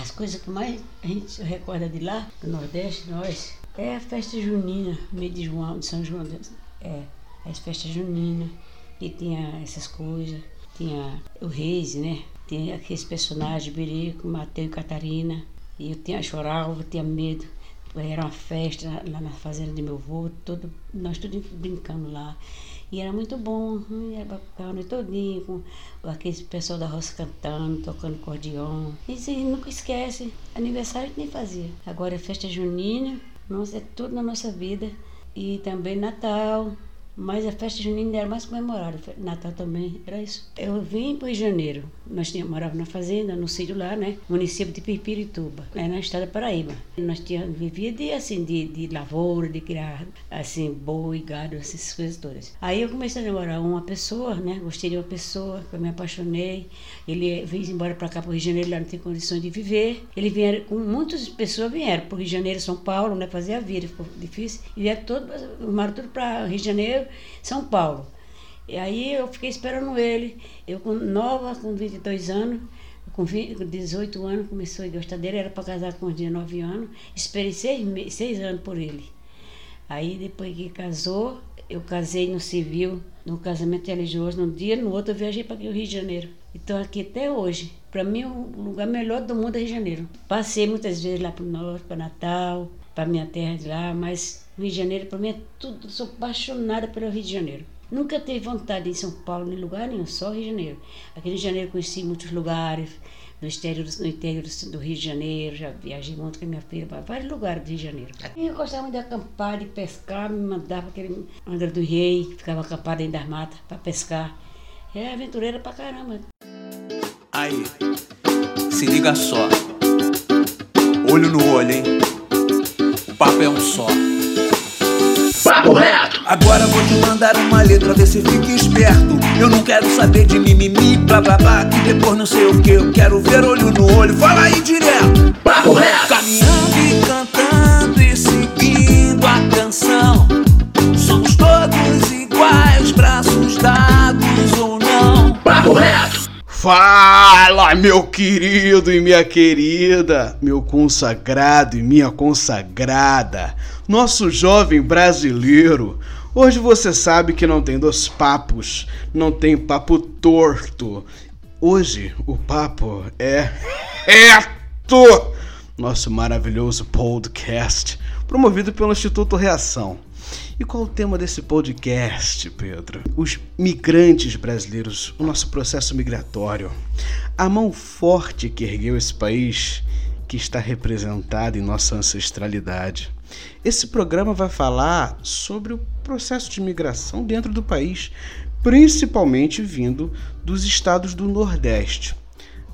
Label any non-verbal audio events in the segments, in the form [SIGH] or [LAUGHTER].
As coisas que mais a gente recorda de lá, do Nordeste, nós, é a festa junina, meio de João, de São João. É, as festas juninas, que tinha essas coisas. Tinha o Reis, né? Tinha aqueles personagens, Berico, Mateus e Catarina. E eu tinha, chorava, tinha medo. Era uma festa lá na fazenda de meu avô, todo, nós todos brincando lá. E era muito bom, era bacana, noite todinho, com aquele pessoal da roça cantando, tocando. E você nunca esquece, aniversário a gente nem fazia. Agora é festa junina, nossa, é tudo na nossa vida. E também Natal, mas a festa junina era mais comemorada. Natal também era isso. Eu vim para Janeiro. Nós tínhamos, morávamos na fazenda, no sítio lá, né? Município de Pipirituba, né? na estado da Paraíba. Nós tínhamos, vivia de, assim, de, de lavoura, de criar, assim, boi, gado, essas coisas todas. Aí eu comecei a namorar uma pessoa, né? Gostei de uma pessoa, eu me apaixonei. Ele veio embora para cá, para o Rio de Janeiro, lá não tem condições de viver. Ele vieram, muitas pessoas vieram para o Rio de Janeiro, São Paulo, né? Fazer a vida, ficou difícil. E vieram todos, arrumaram tudo para Rio de Janeiro, São Paulo. E aí eu fiquei esperando ele. Eu com nova, com 22 anos, com 20, 18 anos, começou a gostar dele, era para casar com 19 anos. Esperei seis, seis anos por ele. Aí depois que casou, eu casei no civil, no casamento religioso, num dia, no outro eu viajei para o Rio de Janeiro. Estou aqui até hoje. Para mim, o lugar melhor do mundo é Rio de Janeiro. Passei muitas vezes lá para o norte, para Natal, para minha terra de lá, mas Rio de Janeiro, para mim, é tudo. Sou apaixonada pelo Rio de Janeiro. Nunca tive vontade em São Paulo, em lugar nenhum, só Rio de Janeiro. Aqui no Rio de Janeiro conheci muitos lugares, no interior, no interior do Rio de Janeiro, já viajei muito com a minha filha para vários lugares do Rio de Janeiro. E eu gostava muito de acampar, de pescar, me mandava aquele Angra do Rei, ficava acampado dentro das matas para pescar. É aventureira pra caramba. Aí, se liga só. Olho no olho, hein? O papo é um só. Agora vou te mandar uma letra, vê se fica esperto. Eu não quero saber de mimimi, blá blá blá, que depois não sei o que. Eu quero ver olho no olho, fala aí direto. Papo reto! Caminhando e cantando e seguindo a canção. Somos todos iguais, braços dados ou não. Papo reto! Fala, meu querido e minha querida, meu consagrado e minha consagrada, nosso jovem brasileiro. Hoje você sabe que não tem dois papos, não tem papo torto. Hoje o papo é reto. Nosso maravilhoso podcast, promovido pelo Instituto Reação. E qual o tema desse podcast, Pedro? Os migrantes brasileiros, o nosso processo migratório. A mão forte que ergueu esse país, que está representada em nossa ancestralidade. Esse programa vai falar sobre o processo de migração dentro do país, principalmente vindo dos estados do Nordeste.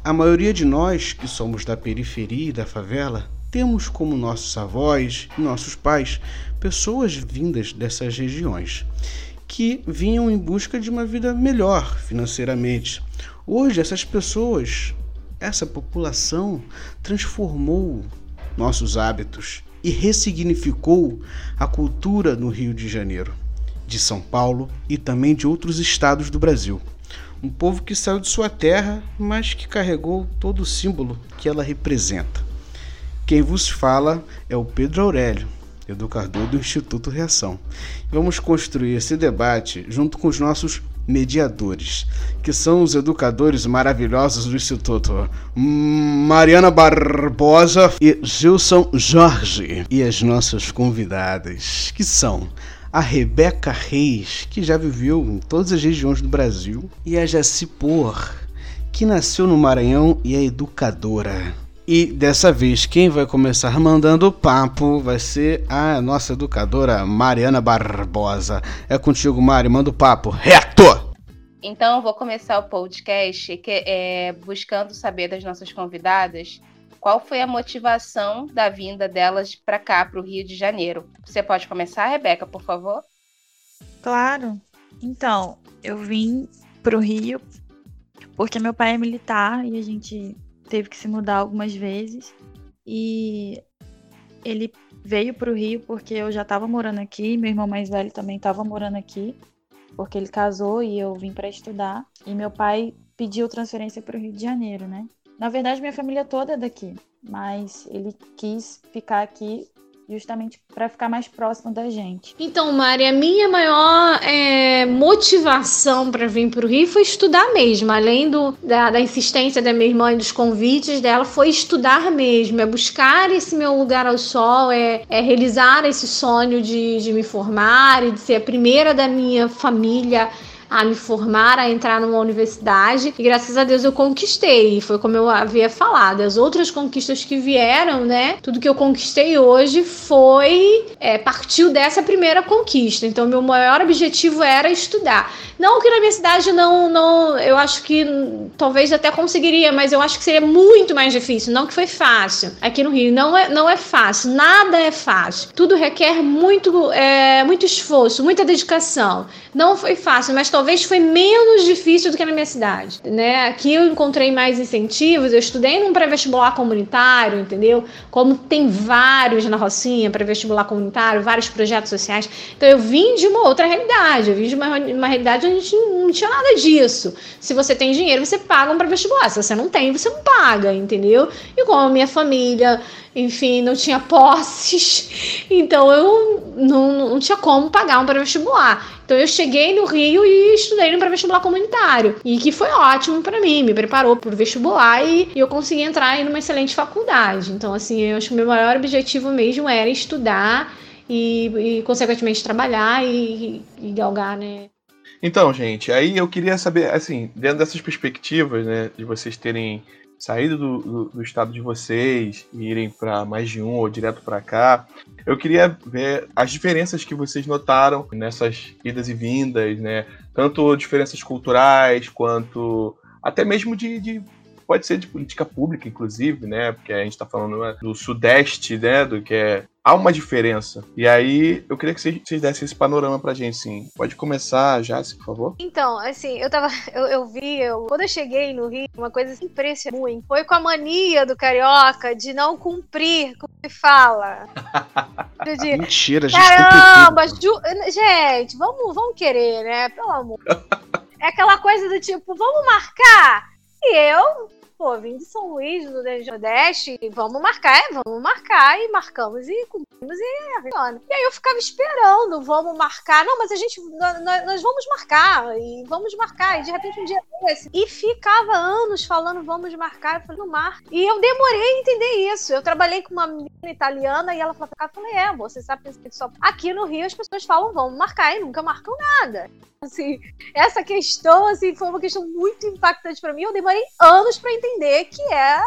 A maioria de nós, que somos da periferia e da favela, temos como nossos avós e nossos pais pessoas vindas dessas regiões que vinham em busca de uma vida melhor financeiramente. Hoje, essas pessoas, essa população, transformou nossos hábitos e ressignificou a cultura no Rio de Janeiro, de São Paulo e também de outros estados do Brasil. Um povo que saiu de sua terra, mas que carregou todo o símbolo que ela representa. Quem vos fala é o Pedro Aurélio, educador do Instituto Reação. Vamos construir esse debate junto com os nossos mediadores, que são os educadores maravilhosos do Instituto, Mariana Barbosa e Gilson Jorge, e as nossas convidadas, que são a Rebeca Reis, que já viveu em todas as regiões do Brasil, e a Jaci Por, que nasceu no Maranhão e é educadora. E dessa vez quem vai começar mandando o papo vai ser a nossa educadora Mariana Barbosa. É contigo, Mari, manda o papo reto! Então, vou começar o podcast que, é, buscando saber das nossas convidadas qual foi a motivação da vinda delas para cá, para o Rio de Janeiro. Você pode começar, Rebeca, por favor? Claro. Então, eu vim para o Rio porque meu pai é militar e a gente teve que se mudar algumas vezes. E ele veio para o Rio porque eu já estava morando aqui, meu irmão mais velho também estava morando aqui, porque ele casou e eu vim para estudar. E meu pai pediu transferência para o Rio de Janeiro, né? Na verdade, minha família toda é daqui. mas ele quis ficar aqui justamente para ficar mais próximo da gente. Então, Mari, a minha maior é, motivação para vir para o Rio foi estudar mesmo. Além do, da, da, insistência da minha irmã e dos convites dela, foi estudar mesmo, é buscar esse meu lugar ao sol, é, é realizar esse sonho de, de me formar e de ser a primeira da minha família a me formar, a entrar numa universidade. E graças a Deus eu conquistei. Foi como eu havia falado. As outras conquistas que vieram, né? Tudo que eu conquistei hoje foi. É, partiu dessa primeira conquista. Então, meu maior objetivo era estudar. Não que na minha cidade não. não eu acho que talvez até conseguiria, mas eu acho que seria muito mais difícil. Não que foi fácil. Aqui no Rio não é, não é fácil. Nada é fácil. Tudo requer muito, é, muito esforço, muita dedicação. Não foi fácil, mas talvez foi menos difícil do que na minha cidade, né? Aqui eu encontrei mais incentivos, eu estudei num pré-vestibular comunitário, entendeu? Como tem vários na Rocinha, pré-vestibular comunitário, vários projetos sociais. Então eu vim de uma outra realidade, eu vim de uma, uma realidade a gente não tinha nada disso. Se você tem dinheiro, você paga um pré-vestibular, se você não tem, você não paga, entendeu? E como a minha família enfim, não tinha posses, [LAUGHS] então eu não, não tinha como pagar um pré-vestibular. Então eu cheguei no Rio e estudei no pré-vestibular comunitário, e que foi ótimo para mim, me preparou para o vestibular e, e, eu consegui entrar em uma excelente faculdade. Então, assim, eu acho que o meu maior objetivo mesmo era estudar e, e consequentemente, trabalhar e, e galgar, né? Então, gente, aí eu queria saber, assim, dentro dessas perspectivas, né, de vocês terem saído do, do, do, estado de vocês e irem para mais de um ou direto para cá, eu queria ver as diferenças que vocês notaram nessas idas e vindas, né? Tanto diferenças culturais quanto até mesmo de, de pode ser de política pública, inclusive, né? Porque a gente está falando né, do Sudeste, né? Do que é há uma diferença. E aí, eu queria que vocês, dessem esse panorama pra gente, sim. Pode começar, Jace, por favor? Então, assim, eu tava. [LAUGHS] Eu, eu vi, eu, quando eu cheguei no Rio, uma coisa impressionante foi com a mania do carioca de não cumprir com o que fala. [LAUGHS] De, Mentira, gente. Caramba, ju, gente, vamos, vamos querer, né? Pelo amor. [LAUGHS] É aquela coisa do tipo, vamos marcar? E eu pô, vim de São Luís, do Nordeste, vamos marcar, é, vamos marcar, e marcamos e cumprimos e funciona. E aí eu ficava esperando, vamos marcar, não, mas a gente, nós, nós vamos marcar, e vamos marcar, e de repente um dia desse, e ficava anos falando, vamos marcar, eu falei, não marca. E eu demorei a entender isso, eu trabalhei com uma menina italiana, e ela falou, eu falei, é, você sabe que só aqui no Rio as pessoas falam, vamos marcar, e nunca marcam nada. Assim, essa questão, assim, foi uma questão muito impactante para mim, eu demorei anos para entender entender que é,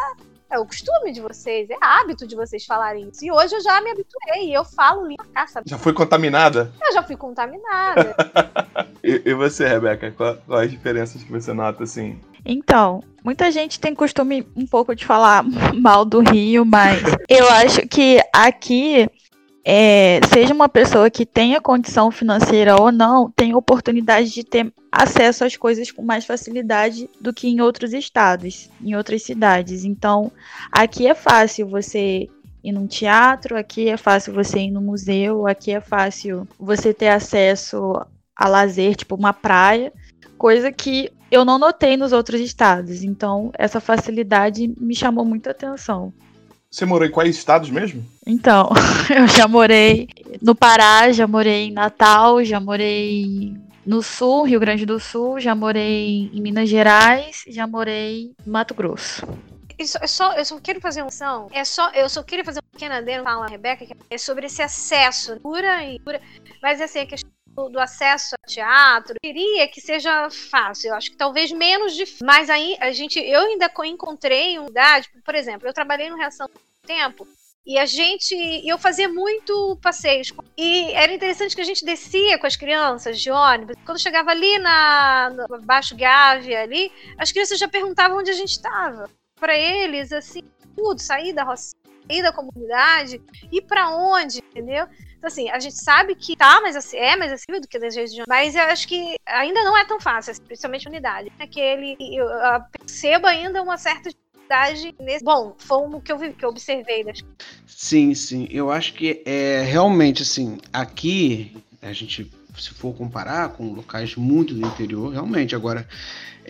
é o costume de vocês, é hábito de vocês falarem isso. E hoje eu já me habituei, eu falo língua cá, sabe? Já foi contaminada? Eu já fui contaminada. [LAUGHS] e, e, você, Rebeca, quais qual as diferenças que você nota, assim? Então, muita gente tem costume um pouco de falar [LAUGHS] mal do Rio, mas eu acho que aqui é, seja uma pessoa que tenha condição financeira ou não, tem oportunidade de ter acesso às coisas com mais facilidade do que em outros estados, em outras cidades. Então, aqui é fácil você ir num teatro, aqui é fácil você ir no museu, aqui é fácil você ter acesso a lazer, tipo uma praia, coisa que eu não notei nos outros estados. Então, essa facilidade me chamou muita atenção. Você morou em quais estados mesmo? Então, [LAUGHS] eu já morei no Pará, já morei em Natal, já morei no Sul, Rio Grande do Sul, já morei em Minas Gerais, já morei em Mato Grosso. Isso, é só, eu só quero fazer uma ação. É só, eu só queria fazer um pequeno adendo, fala a Rebeca, que é sobre esse acesso, pura e pura. Mas assim, a questão do, do acesso ao teatro, eu queria que seja fácil. Eu acho que talvez menos difícil. Mas aí a gente, eu ainda encontrei uma idade, por exemplo, eu trabalhei no Reação Tempo e a gente, eu fazia muito passeios. E era interessante que a gente descia com as crianças de ônibus. Quando chegava ali na Baixo Gávea ali, as crianças já perguntavam onde a gente estava. Para eles, assim, tudo, sair da roça, sair da comunidade, ir para onde, entendeu? Então, assim, a gente sabe que tá, assim, é mais acessível do que das regiões. Mas eu acho que ainda não é tão fácil, principalmente unidade. É que ele, eu, eu percebo ainda uma certa nesse. Bom, foi o que eu vi, que eu observei das Sim, sim. Eu acho que é realmente assim, aqui a gente se for comparar com locais muito do interior, realmente. Agora,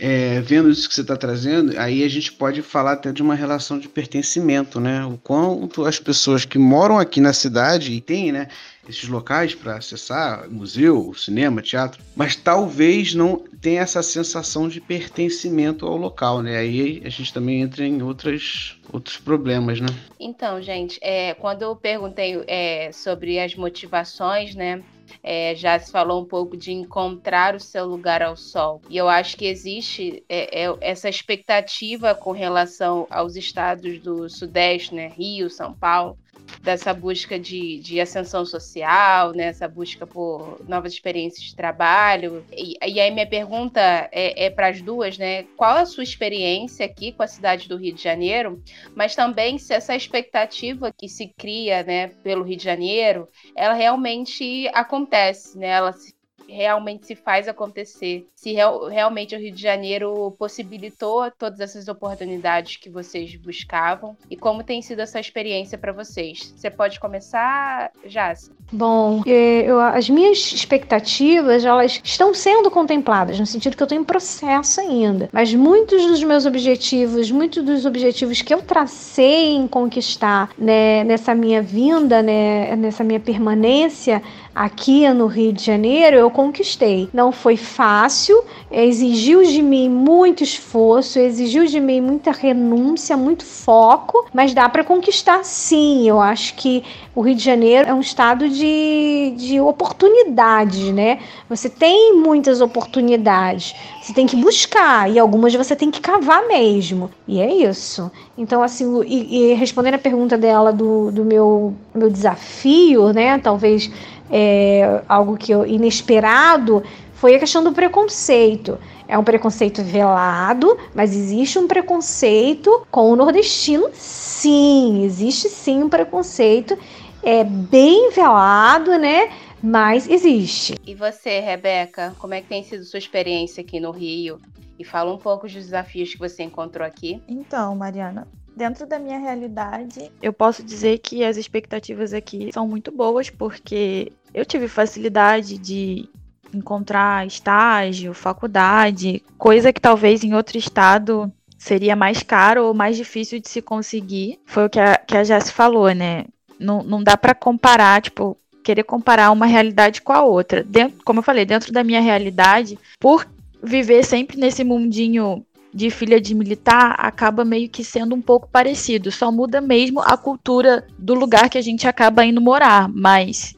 é, vendo isso que você está trazendo, aí a gente pode falar até de uma relação de pertencimento, né? O quanto as pessoas que moram aqui na cidade e têm, né? Esses locais para acessar, museu, cinema, teatro, mas talvez não tenha essa sensação de pertencimento ao local, né? Aí a gente também entra em outras, outros problemas, né? Então, gente, é, quando eu perguntei é, sobre as motivações, né? É, já se falou um pouco de encontrar o seu lugar ao sol. E eu acho que existe é, é, essa expectativa com relação aos estados do Sudeste, né? Rio, São Paulo, dessa busca de, de ascensão social, né? essa busca por novas experiências de trabalho. E, e aí minha pergunta é, é para as duas, né? Qual a sua experiência aqui com a cidade do Rio de Janeiro? Mas também se essa expectativa que se cria, né, pelo Rio de Janeiro, ela realmente acontece, né? Ela se realmente se faz acontecer. Se real, realmente o Rio de Janeiro possibilitou todas essas oportunidades que vocês buscavam e como tem sido essa experiência para vocês. Você pode começar, Jace? Bom, eu, as minhas expectativas elas estão sendo contempladas no sentido que eu estou em processo ainda. Mas muitos dos meus objetivos, muitos dos objetivos que eu tracei em conquistar né, nessa minha vinda, né, nessa minha permanência aqui no Rio de Janeiro, eu conquistei. Não foi fácil, exigiu de mim muito esforço, exigiu de mim muita renúncia, muito foco, mas dá para conquistar sim. Eu acho que o Rio de Janeiro é um estado de, de oportunidades, né? Você tem muitas oportunidades, você tem que buscar e algumas você tem que cavar mesmo. E é isso. Então, assim, e, e respondendo a pergunta dela do, do meu, meu desafio, né? Talvez é, algo que eu, inesperado foi a questão do preconceito. É um preconceito velado, mas existe um preconceito com o nordestino, sim, existe sim um preconceito, é bem velado, né? Mas existe. E você, Rebeca, como é que tem sido sua experiência aqui no Rio? E fala um pouco dos desafios que você encontrou aqui. Então, Mariana, dentro da minha realidade, eu posso dizer que as expectativas aqui são muito boas, porque eu tive facilidade de encontrar estágio, faculdade, coisa que talvez em outro estado seria mais caro ou mais difícil de se conseguir. Foi o que a, que a Jess falou, né? Não, não dá para comparar, tipo, querer comparar uma realidade com a outra. Dentro, como eu falei, dentro da minha realidade, por viver sempre nesse mundinho de filha de militar acaba meio que sendo um pouco parecido. Só muda mesmo a cultura do lugar que a gente acaba indo morar. Mas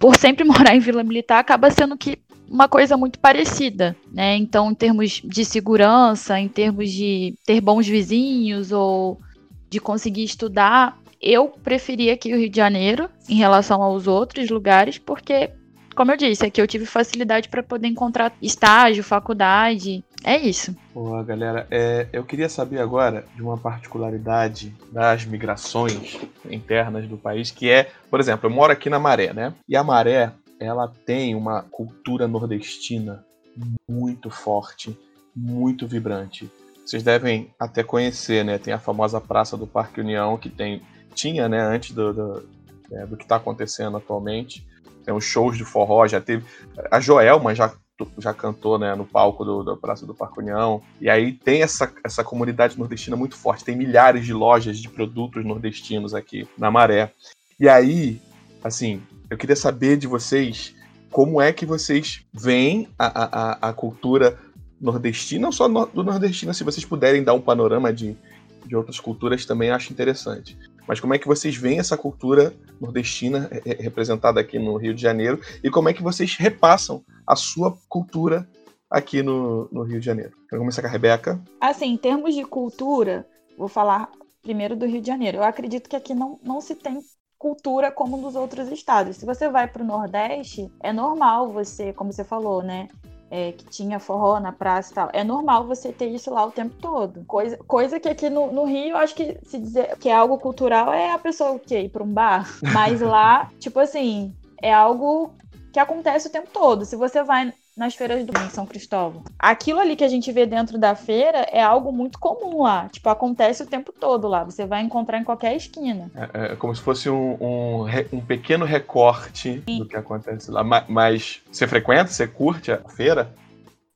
por sempre [LAUGHS] morar em vila militar acaba sendo que uma coisa muito parecida, né? Então, em termos de segurança, em termos de ter bons vizinhos ou de conseguir estudar, eu preferia aqui o Rio de Janeiro em relação aos outros lugares, porque como eu disse, aqui eu tive facilidade para poder encontrar estágio, faculdade. É isso. Boa, galera. É, eu queria saber agora de uma particularidade das migrações internas do país, que é, por exemplo, eu moro aqui na Maré, né? E a Maré, ela tem uma cultura nordestina muito forte, muito vibrante. Vocês devem até conhecer, né? Tem a famosa Praça do Parque União, que tem tinha, né, antes do, do, é, do que está acontecendo atualmente tem uns shows de forró, já teve. A Joelma já, já cantou né, no palco do, da Praça do Parque União. E aí tem essa, essa comunidade nordestina muito forte. Tem milhares de lojas de produtos nordestinos aqui na Maré. E aí, assim, eu queria saber de vocês como é que vocês veem a, a, a cultura nordestina, não só do nordestino, se vocês puderem dar um panorama de, de outras culturas também acho interessante. Mas como é que vocês veem essa cultura nordestina representada aqui no Rio de Janeiro e como é que vocês repassam a sua cultura aqui no, no Rio de Janeiro? Quero começar com a Rebeca. Assim, em termos de cultura, vou falar primeiro do Rio de Janeiro. Eu acredito que aqui não, não se tem cultura como nos outros estados. Se você vai para o Nordeste, é normal você, como você falou, né? É, que tinha forró na praça e tal. É normal você ter isso lá o tempo todo. Coisa, coisa que aqui no, no Rio, acho que se dizer que é algo cultural é a pessoa que ir para um bar. [LAUGHS] Mas lá, tipo assim, é algo que acontece o tempo todo. Se você vai nas feiras do em São Cristóvão. Aquilo ali que a gente vê dentro da feira é algo muito comum lá. Tipo, acontece o tempo todo lá. Você vai encontrar em qualquer esquina. É, é como se fosse um, um, um pequeno recorte Sim. do que acontece lá. Mas você frequenta? Você curte a feira?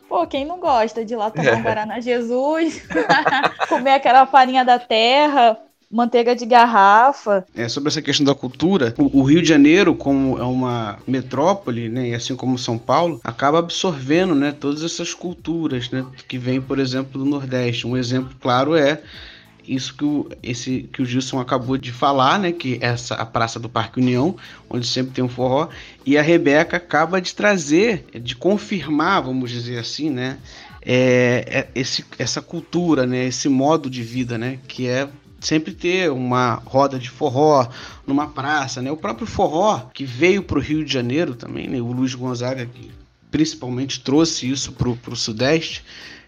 Pô, quem não gosta de ir lá tomar um Guaraná Jesus, [LAUGHS] comer aquela farinha da terra, manteiga de garrafa. É, sobre essa questão da cultura, o, o, Rio de Janeiro, como é uma metrópole, né, e assim como São Paulo, acaba absorvendo, né, todas essas culturas, né, que vêm, por exemplo, do Nordeste. Um exemplo claro é isso que o, esse, que o Gilson acabou de falar, né? Que é essa a Praça do Parque União, onde sempre tem um forró, e a Rebeca acaba de trazer, de confirmar, vamos dizer assim, né? É, é esse, essa cultura, né? Esse modo de vida, né? Que é sempre ter uma roda de forró numa praça, né? O próprio forró que veio para o Rio de Janeiro também, né? O Luiz Gonzaga que principalmente trouxe isso para o Sudeste.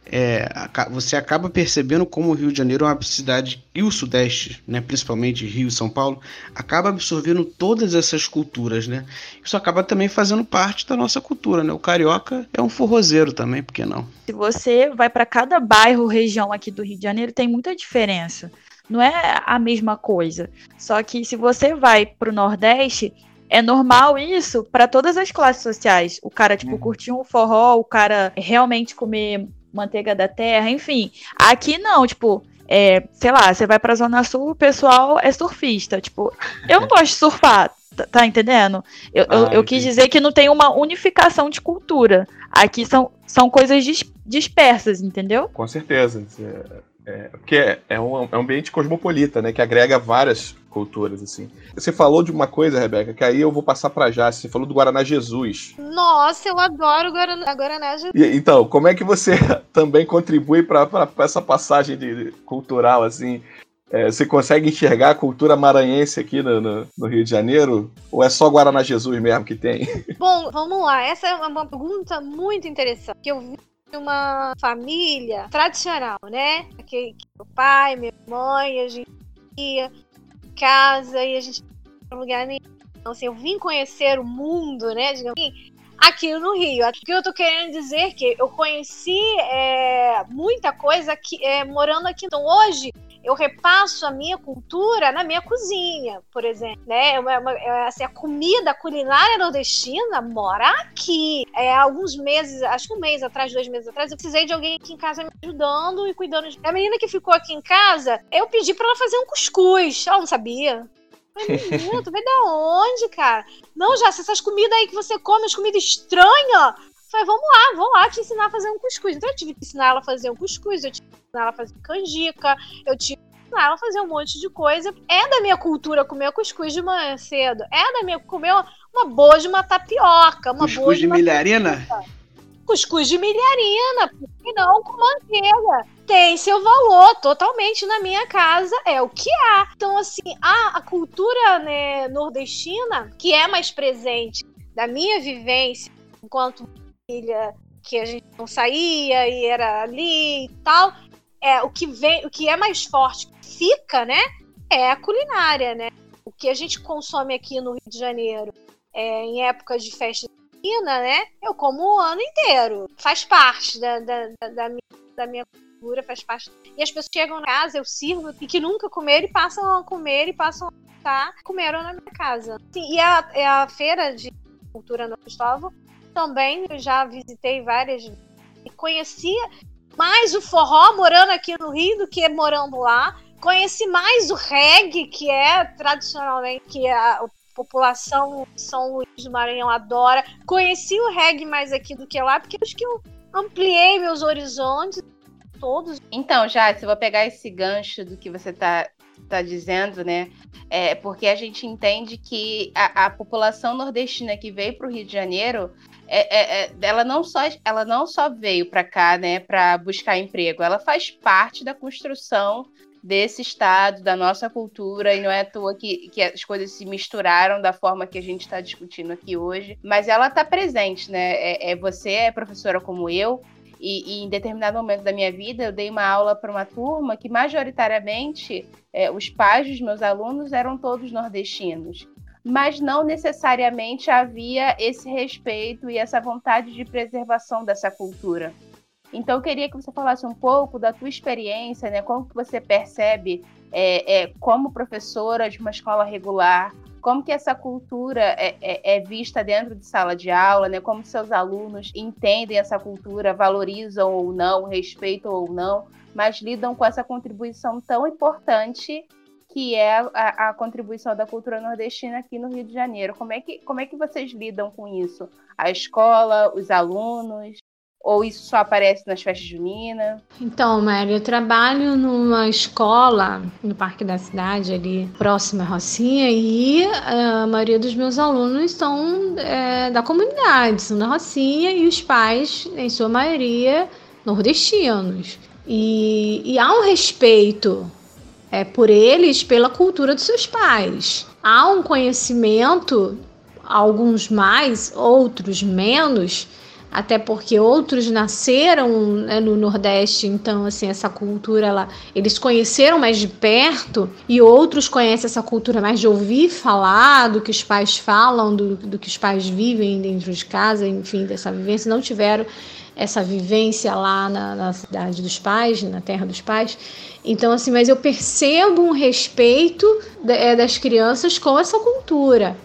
É, você acaba percebendo como o Rio de Janeiro é uma cidade e o Sudeste, né, principalmente Rio e São Paulo, acaba absorvendo todas essas culturas, né? Isso acaba também fazendo parte da nossa cultura, né? O carioca é um forrozeiro também, por que não? Se você vai para cada bairro, região aqui do Rio de Janeiro, tem muita diferença não é a mesma coisa. Só que se você vai pro Nordeste, é normal isso para todas as classes sociais. O cara, tipo, uhum. curtir um forró, o cara realmente comer manteiga da terra, enfim. Aqui não, tipo, é, sei lá, você vai pra Zona Sul, o pessoal é surfista. Tipo, eu não gosto de surfar, tá, tá entendendo? Eu, ah, eu, eu quis dizer que não tem uma unificação de cultura. Aqui são, são coisas dis, dispersas, entendeu? Com certeza. É, porque é, é, um, é um ambiente cosmopolita, né? Que agrega várias culturas, assim. Você falou de uma coisa, Rebeca, que aí eu vou passar para já. Você falou do Guaraná Jesus. Nossa, eu adoro o Guaraná, Guaraná Jesus. E, então, como é que você [LAUGHS] também contribui para essa passagem de, cultural, assim? É, você consegue enxergar a cultura maranhense aqui no, no, no, Rio de Janeiro? Ou é só Guaraná Jesus mesmo que tem? [LAUGHS] Bom, vamos lá. Essa é uma pergunta muito interessante. Que eu vi uma família tradicional, né? Que, que meu pai, minha mãe, a gente ia casa e a gente não lugar nenhum. Então, assim, eu vim conhecer o mundo, né? Digamos assim, aqui no Rio. O que eu tô querendo dizer é que eu conheci é, muita coisa aqui, é, morando aqui. Então, hoje, eu repasso a minha cultura na minha cozinha, por exemplo, né? É uma, uma, é, assim, a comida culinária nordestina mora aqui. É, alguns meses, acho que um mês atrás, dois meses atrás, eu precisei de alguém aqui em casa me ajudando e cuidando. De... A menina que ficou aqui em casa, eu pedi para ela fazer um cuscuz. Ela não sabia. Menina, tu veio da onde, cara? Não, já, essas comidas aí que você come, as comidas estranhas, Falei, vamos lá, vou lá te ensinar a fazer um cuscuz. Então eu tive que ensinar ela a fazer um cuscuz, eu tive que ensinar ela a fazer canjica, eu tive que ensinar ela a fazer um monte de coisa. É da minha cultura comer cuscuz de manhã cedo. É da minha comer uma boa de uma tapioca, uma cuscuz boa de, de milharina? Cuscuz de milharina, e não com manteiga. Tem seu valor, totalmente na minha casa é o que há. Então, assim, a, a cultura né, nordestina, que é mais presente da minha vivência enquanto família que a gente não saía e era ali e tal. É, o que vem, o que é mais forte, fica, né? É a culinária, né? O que a gente consome aqui no Rio de Janeiro é, em épocas de festa junina, né? Eu como o ano inteiro. Faz parte da, da, da, minha, da minha cultura, faz parte. E as pessoas chegam na casa, eu sirvo, e que nunca comeram e passam a comer e passam a estar, comeram na minha casa. Sim, e a, é a feira de cultura no Cristóvão também já visitei várias e conhecia mais o forró morando aqui no Rio do que morando lá. Conheci mais o reggae, que é tradicionalmente que a população São Luís do Maranhão adora. Conheci o reggae mais aqui do que lá, porque acho que eu ampliei meus horizontes todos. Então, já, se eu vou pegar esse gancho do que você está tá dizendo, né? É porque a gente entende que a, a população nordestina que veio para o Rio de Janeiro, é, é, é, ela, não só, ela não só veio para cá, né, para buscar emprego, ela faz parte da construção desse estado, da nossa cultura, e não é à toa que, que as coisas se misturaram da forma que a gente está discutindo aqui hoje, mas ela está presente, né? É, é, você é professora como eu, e, e, em determinado momento da minha vida, eu dei uma aula para uma turma que, majoritariamente, é, os pais dos meus alunos eram todos nordestinos. Mas não necessariamente havia esse respeito e essa vontade de preservação dessa cultura. Então, eu queria que você falasse um pouco da tua experiência, né? Como que você percebe, é, é, como professora de uma escola regular, como que essa cultura é, é, é, vista dentro de sala de aula, né? Como seus alunos entendem essa cultura, valorizam ou não, respeitam ou não, mas lidam com essa contribuição tão importante que é a, a, contribuição da cultura nordestina aqui no Rio de Janeiro. Como é que, como é que vocês lidam com isso? A escola, os alunos? Ou isso só aparece nas festas juninas? Então, Mary, eu trabalho numa escola no Parque da Cidade, ali próximo à Rocinha, e a maioria dos meus alunos são é, da comunidade, são da Rocinha, e os pais, em sua maioria, nordestinos. E, e há um respeito é, por eles pela cultura dos seus pais. Há um conhecimento, alguns mais, outros menos, até porque outros nasceram né, no Nordeste, então assim essa cultura ela, eles conheceram mais de perto e outros conhecem essa cultura mais de ouvir falar do que os pais falam, do, do que os pais vivem dentro de casa, enfim, dessa vivência, não tiveram essa vivência lá na, na cidade dos pais, na terra dos pais. Então, assim, mas eu percebo um respeito é, das crianças com essa cultura.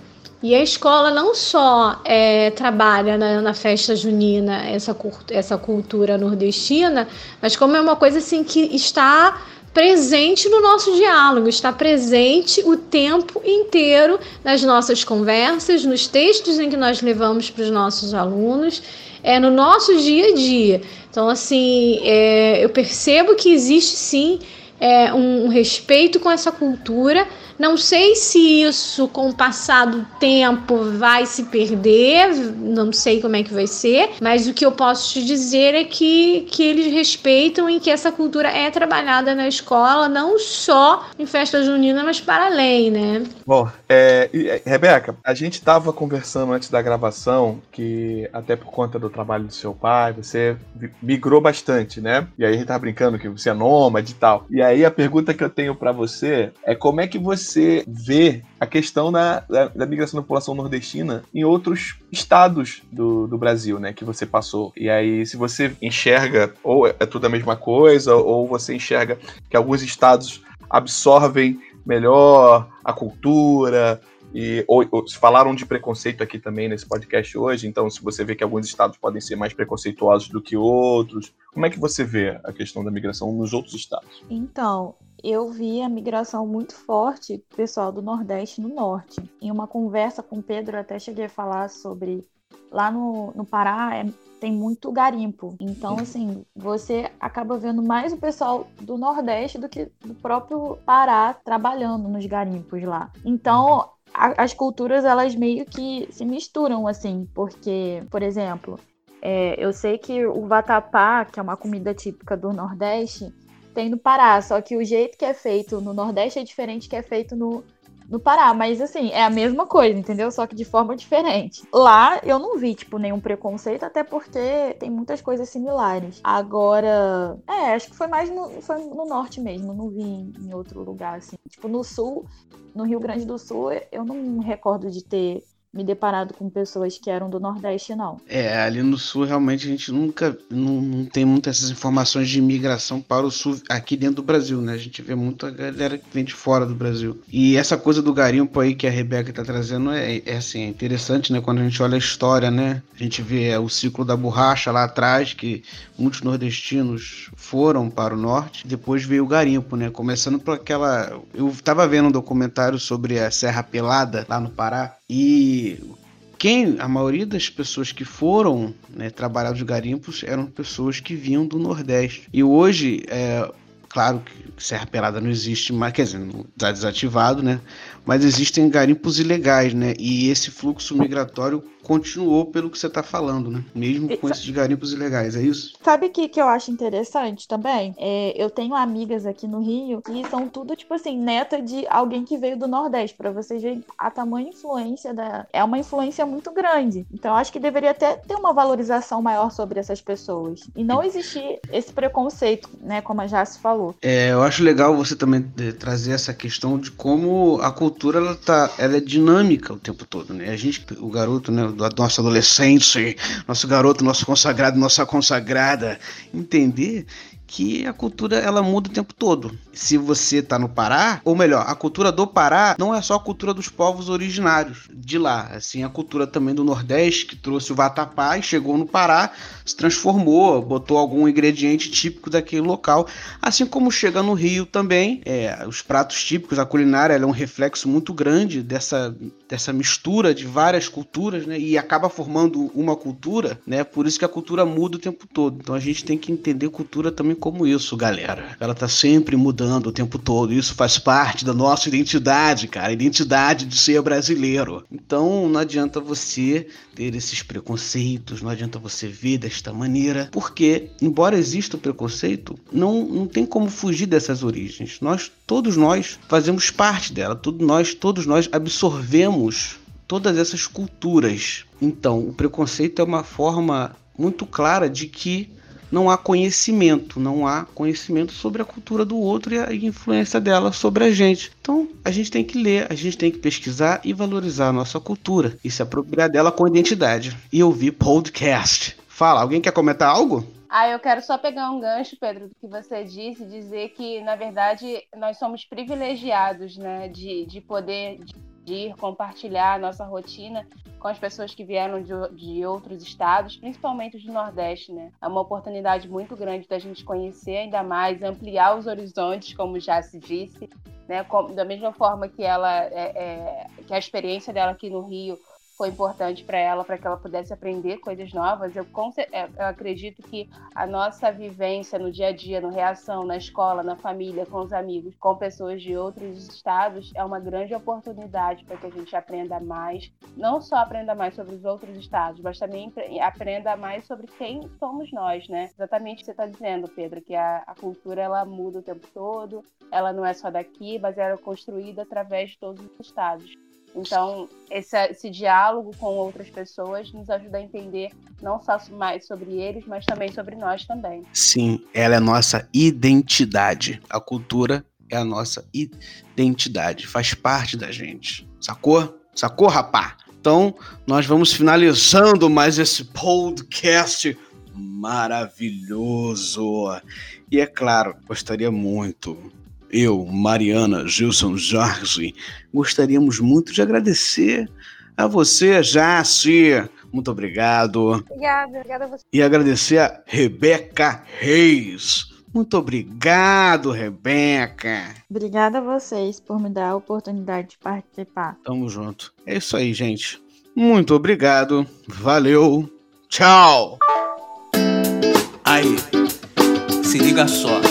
E a escola não só é, trabalha na, na, festa junina essa, essa cultura nordestina, mas como é uma coisa assim que está presente no nosso diálogo, está presente o tempo inteiro nas nossas conversas, nos textos em que nós levamos para os nossos alunos, é no nosso dia a dia. Então, assim, é, eu percebo que existe sim é, um, um respeito com essa cultura não sei se isso, com o passar do tempo, vai se perder, não sei como é que vai ser, mas o que eu posso te dizer é que, que eles respeitam e que essa cultura é trabalhada na escola, não só em festa junina, mas para além, né? Bom, é, é Rebeca, a gente estava conversando antes da gravação que, até por conta do trabalho do seu pai, você migrou bastante, né? E aí a gente tava brincando que você é nômade e tal. E aí a pergunta que eu tenho para você é como é que você vê a questão da, da, da, migração da população nordestina em outros estados do, do Brasil, né, que você passou. E aí, se você enxerga ou é tudo a mesma coisa, ou você enxerga que alguns estados absorvem melhor a cultura, e ou, ou, falaram de preconceito aqui também nesse podcast hoje, então se você vê que alguns estados podem ser mais preconceituosos do que outros, como é que você vê a questão da migração nos outros estados? Então, eu vi a migração muito forte do pessoal do Nordeste no Norte. Em uma conversa com o Pedro, até cheguei a falar sobre. Lá no, no Pará é, tem muito garimpo. Então, assim, você acaba vendo mais o pessoal do Nordeste do que do próprio Pará trabalhando nos garimpos lá. Então, a, as culturas, elas meio que se misturam, assim, porque, por exemplo, é, eu sei que o vatapá, que é uma comida típica do Nordeste, tem no Pará, só que o jeito que é feito no Nordeste é diferente que é feito no, no Pará, mas assim, é a mesma coisa, entendeu? Só que de forma diferente. Lá eu não vi, tipo, nenhum preconceito, até porque tem muitas coisas similares. Agora, é, acho que foi mais no, foi no norte mesmo, não vi em, em outro lugar, assim. Tipo, no sul, no Rio Grande do Sul, eu não me recordo de ter me deparado com pessoas que eram do Nordeste, não. É, ali no Sul realmente a gente nunca não, não tem muitas informações de imigração para o Sul aqui dentro do Brasil, né? A gente vê muita galera que vem de fora do Brasil. E essa coisa do garimpo aí que a Rebeca tá trazendo é, é assim, é interessante, né? Quando a gente olha a história, né? A gente vê o ciclo da borracha lá atrás, que muitos nordestinos foram para o norte, depois veio o garimpo, né? Começando por aquela. Eu tava vendo um documentário sobre a Serra Pelada lá no Pará e quem a maioria das pessoas que foram né, trabalhar os garimpos eram pessoas que vinham do Nordeste. E hoje, é, claro que Serra Pelada não existe mais, quer dizer, está desativado, né? Mas existem garimpos ilegais, né? E esse fluxo migratório continuou pelo que você está falando, né? Mesmo com esses garimpos ilegais, é isso? Sabe o que, que eu acho interessante também? É, eu tenho amigas aqui no Rio que são tudo, tipo assim, neta de alguém que veio do Nordeste, para vocês verem a tamanha influência da. É uma influência muito grande. Então, acho que deveria até ter uma valorização maior sobre essas pessoas. E não existir esse preconceito, né? Como a Jace falou. É, eu acho legal você também eh, trazer essa questão de como a cultura cultura ela tá, ela é dinâmica o tempo todo, né? A gente, o garoto, né, do nosso adolescente, nosso garoto, nosso consagrado, nossa consagrada, entender que a cultura ela muda o tempo todo. Se você está no Pará, ou melhor, a cultura do Pará não é só a cultura dos povos originários de lá, assim a cultura também do Nordeste que trouxe o vatapá e chegou no Pará, se transformou, botou algum ingrediente típico daquele local, assim como chega no Rio também, é, os pratos típicos, a culinária é um reflexo muito grande dessa dessa mistura de várias culturas, né? E acaba formando uma cultura, né? Por isso que a cultura muda o tempo todo. Então a gente tem que entender cultura também como isso, galera. Ela tá sempre mudando o tempo todo. Isso faz parte da nossa identidade, cara. Identidade de ser brasileiro. Então não adianta você ter esses preconceitos, não adianta você ver desta maneira, porque, embora exista o preconceito, não, não tem como fugir dessas origens. Nós, todos nós, fazemos parte dela, todos nós, todos nós absorvemos todas essas culturas. Então, o preconceito é uma forma muito clara de que não há conhecimento, não há conhecimento sobre a cultura do outro e a influência dela sobre a gente. Então, a gente tem que ler, a gente tem que pesquisar e valorizar a nossa cultura e se apropriar dela com identidade. E ouvir podcast. Fala, alguém quer comentar algo? Ah, eu quero só pegar um gancho, Pedro, do que você disse, dizer que, na verdade, nós somos privilegiados, né, de, de poder de compartilhar a nossa rotina com as pessoas que vieram de, de outros estados, principalmente do Nordeste, né? É uma oportunidade muito grande da gente conhecer ainda mais, ampliar os horizontes, como já se disse, né? Da mesma forma que ela, é, é, que a experiência dela aqui no Rio foi importante para ela, para que ela pudesse aprender coisas novas. Eu, é, eu, acredito que a nossa vivência no dia a dia, no reação, na escola, na família, com os amigos, com pessoas de outros estados, é uma grande oportunidade para que a gente aprenda mais, não só aprenda mais sobre os outros estados, mas também aprenda mais sobre quem somos nós, né? Exatamente o que você está dizendo, Pedro, que a, a cultura ela muda o tempo todo, ela não é só daqui, mas ela é construída através de todos os estados. Então, esse, esse, diálogo com outras pessoas nos ajuda a entender não só mais sobre eles, mas também sobre nós também. Sim, ela é a nossa identidade. A cultura é a nossa identidade, faz parte da gente. Sacou? Sacou, rapá? Então, nós vamos finalizando mais esse podcast maravilhoso. E é claro, gostaria muito eu, Mariana, Gilson Jorge, gostaríamos muito de agradecer a você, Jace. Muito obrigado. Obrigada, obrigada a você. E agradecer a Rebeca Reis. Muito obrigado, Rebeca. Obrigada a vocês por me dar a oportunidade de participar. Tamo junto. É isso aí, gente. Muito obrigado. Valeu. Tchau. Aí, se liga só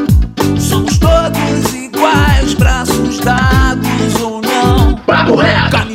Whatever.